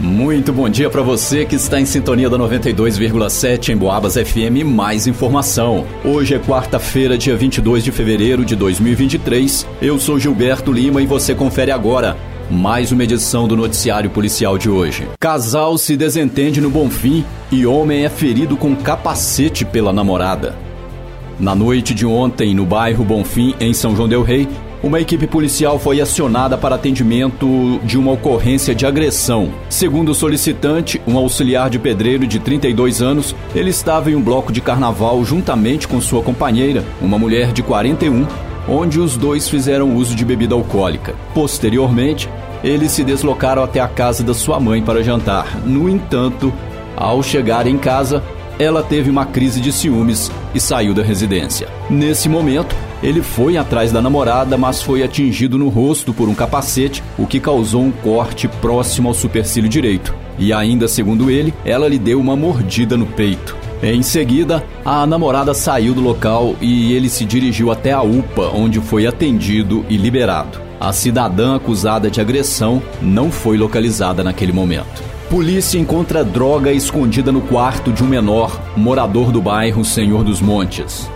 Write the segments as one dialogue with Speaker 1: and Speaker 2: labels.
Speaker 1: Muito bom dia para você que está em sintonia da 92,7 em Boabas FM. Mais informação. Hoje é quarta-feira, dia 22 de fevereiro de 2023. Eu sou Gilberto Lima e você confere agora mais uma edição do noticiário policial de hoje. Casal se desentende no Bonfim e homem é ferido com capacete pela namorada. Na noite de ontem, no bairro Bonfim, em São João del Rei, uma equipe policial foi acionada para atendimento de uma ocorrência de agressão. Segundo o solicitante, um auxiliar de pedreiro de 32 anos, ele estava em um bloco de carnaval juntamente com sua companheira, uma mulher de 41, onde os dois fizeram uso de bebida alcoólica. Posteriormente, eles se deslocaram até a casa da sua mãe para jantar. No entanto, ao chegar em casa, ela teve uma crise de ciúmes e saiu da residência. Nesse momento, ele foi atrás da namorada, mas foi atingido no rosto por um capacete, o que causou um corte próximo ao supercílio direito. E ainda segundo ele, ela lhe deu uma mordida no peito. Em seguida, a namorada saiu do local e ele se dirigiu até a UPA, onde foi atendido e liberado. A cidadã acusada de agressão não foi localizada naquele momento. Polícia encontra droga escondida no quarto de um menor, morador do bairro Senhor dos Montes.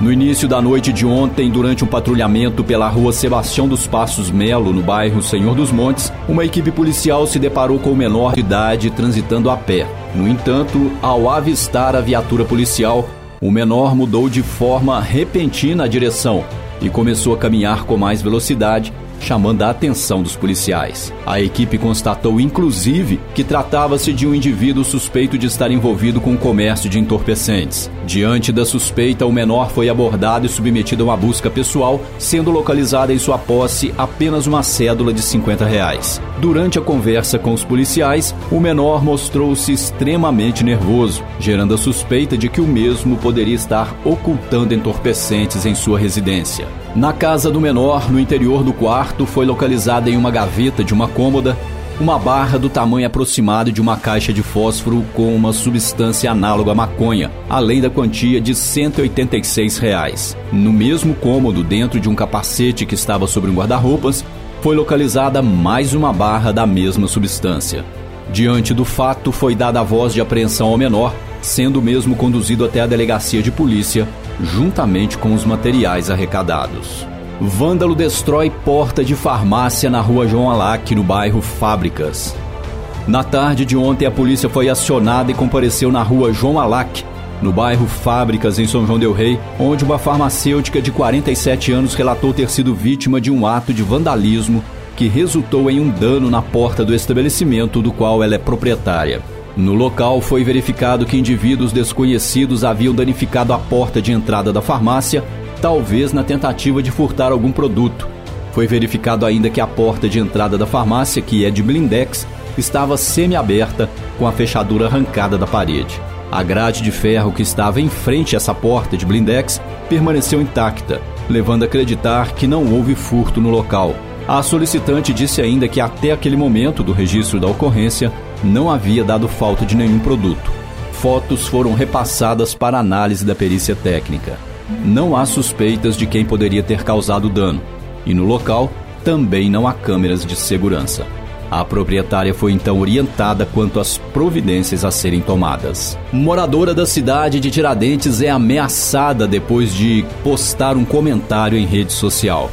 Speaker 1: No início da noite de ontem, durante um patrulhamento pela rua Sebastião dos Passos Melo, no bairro Senhor dos Montes, uma equipe policial se deparou com o menor de idade transitando a pé. No entanto, ao avistar a viatura policial, o menor mudou de forma repentina a direção e começou a caminhar com mais velocidade, chamando a atenção dos policiais. A equipe constatou, inclusive, que tratava-se de um indivíduo suspeito de estar envolvido com o comércio de entorpecentes. Diante da suspeita, o menor foi abordado e submetido a uma busca pessoal, sendo localizada em sua posse apenas uma cédula de 50 reais. Durante a conversa com os policiais, o menor mostrou-se extremamente nervoso, gerando a suspeita de que o mesmo poderia estar ocultando entorpecentes em sua residência. Na casa do menor, no interior do quarto, foi localizada em uma gaveta de uma cômoda uma barra do tamanho aproximado de uma caixa de fósforo com uma substância análoga à maconha, além da quantia de 186 reais. No mesmo cômodo, dentro de um capacete que estava sobre um guarda-roupas, foi localizada mais uma barra da mesma substância. Diante do fato, foi dada a voz de apreensão ao menor, sendo mesmo conduzido até a delegacia de polícia, juntamente com os materiais arrecadados. Vândalo destrói porta de farmácia na rua João Alac, no bairro Fábricas. Na tarde de ontem, a polícia foi acionada e compareceu na rua João Alac, no bairro Fábricas, em São João Del Rei, onde uma farmacêutica de 47 anos relatou ter sido vítima de um ato de vandalismo que resultou em um dano na porta do estabelecimento do qual ela é proprietária. No local foi verificado que indivíduos desconhecidos haviam danificado a porta de entrada da farmácia, talvez na tentativa de furtar algum produto. Foi verificado ainda que a porta de entrada da farmácia, que é de blindex, estava semi-aberta com a fechadura arrancada da parede. A grade de ferro que estava em frente a essa porta de blindex permaneceu intacta, levando a acreditar que não houve furto no local. A solicitante disse ainda que até aquele momento do registro da ocorrência não havia dado falta de nenhum produto. Fotos foram repassadas para análise da perícia técnica. Não há suspeitas de quem poderia ter causado dano, e no local também não há câmeras de segurança. A proprietária foi então orientada quanto às providências a serem tomadas. Moradora da cidade de Tiradentes é ameaçada depois de postar um comentário em rede social.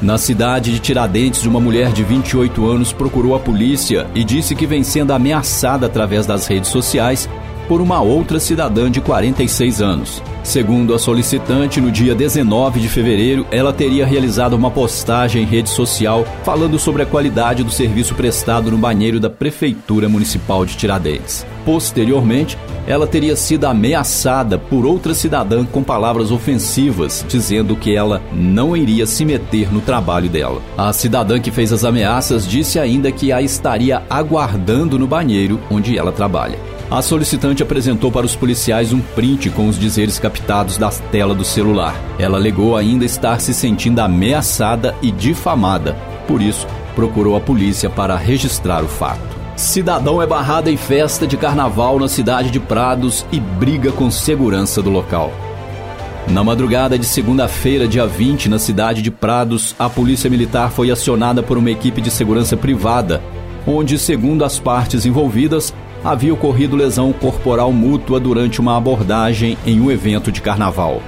Speaker 1: Na cidade de Tiradentes, uma mulher de 28 anos procurou a polícia e disse que vem sendo ameaçada através das redes sociais por uma outra cidadã de 46 anos. Segundo a solicitante, no dia 19 de fevereiro, ela teria realizado uma postagem em rede social falando sobre a qualidade do serviço prestado no banheiro da Prefeitura Municipal de Tiradentes. Posteriormente, ela teria sido ameaçada por outra cidadã com palavras ofensivas, dizendo que ela não iria se meter no trabalho dela. A cidadã que fez as ameaças disse ainda que a estaria aguardando no banheiro onde ela trabalha. A solicitante apresentou para os policiais um print com os dizeres captados da tela do celular. Ela alegou ainda estar se sentindo ameaçada e difamada, por isso procurou a polícia para registrar o fato. Cidadão é barrado em festa de carnaval na cidade de Prados e briga com segurança do local. Na madrugada de segunda-feira, dia 20, na cidade de Prados, a polícia militar foi acionada por uma equipe de segurança privada onde, segundo as partes envolvidas, havia ocorrido lesão corporal mútua durante uma abordagem em um evento de carnaval.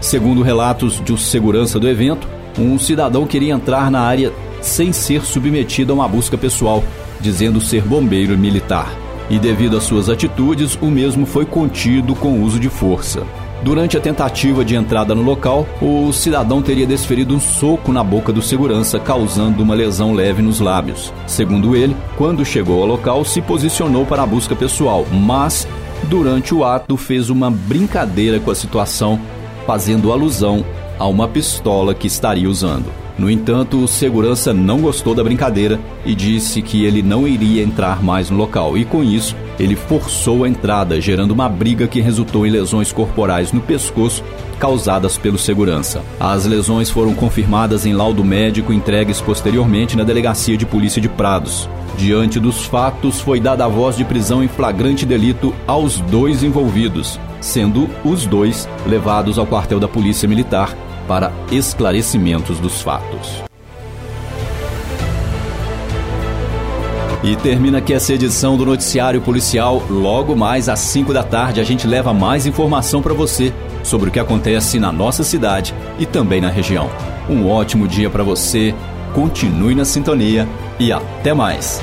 Speaker 1: Segundo relatos de segurança do evento, um cidadão queria entrar na área sem ser submetido a uma busca pessoal, dizendo ser bombeiro militar. E devido às suas atitudes, o mesmo foi contido com uso de força. Durante a tentativa de entrada no local, o cidadão teria desferido um soco na boca do segurança, causando uma lesão leve nos lábios. Segundo ele, quando chegou ao local, se posicionou para a busca pessoal, mas durante o ato fez uma brincadeira com a situação, fazendo alusão a uma pistola que estaria usando. No entanto, o segurança não gostou da brincadeira e disse que ele não iria entrar mais no local, e com isso, ele forçou a entrada, gerando uma briga que resultou em lesões corporais no pescoço causadas pelo segurança. As lesões foram confirmadas em laudo médico entregues posteriormente na Delegacia de Polícia de Prados. Diante dos fatos, foi dada a voz de prisão em flagrante delito aos dois envolvidos, sendo os dois levados ao quartel da Polícia Militar para esclarecimentos dos fatos. E termina aqui essa edição do Noticiário Policial. Logo mais às 5 da tarde, a gente leva mais informação para você sobre o que acontece na nossa cidade e também na região. Um ótimo dia para você, continue na sintonia e até mais.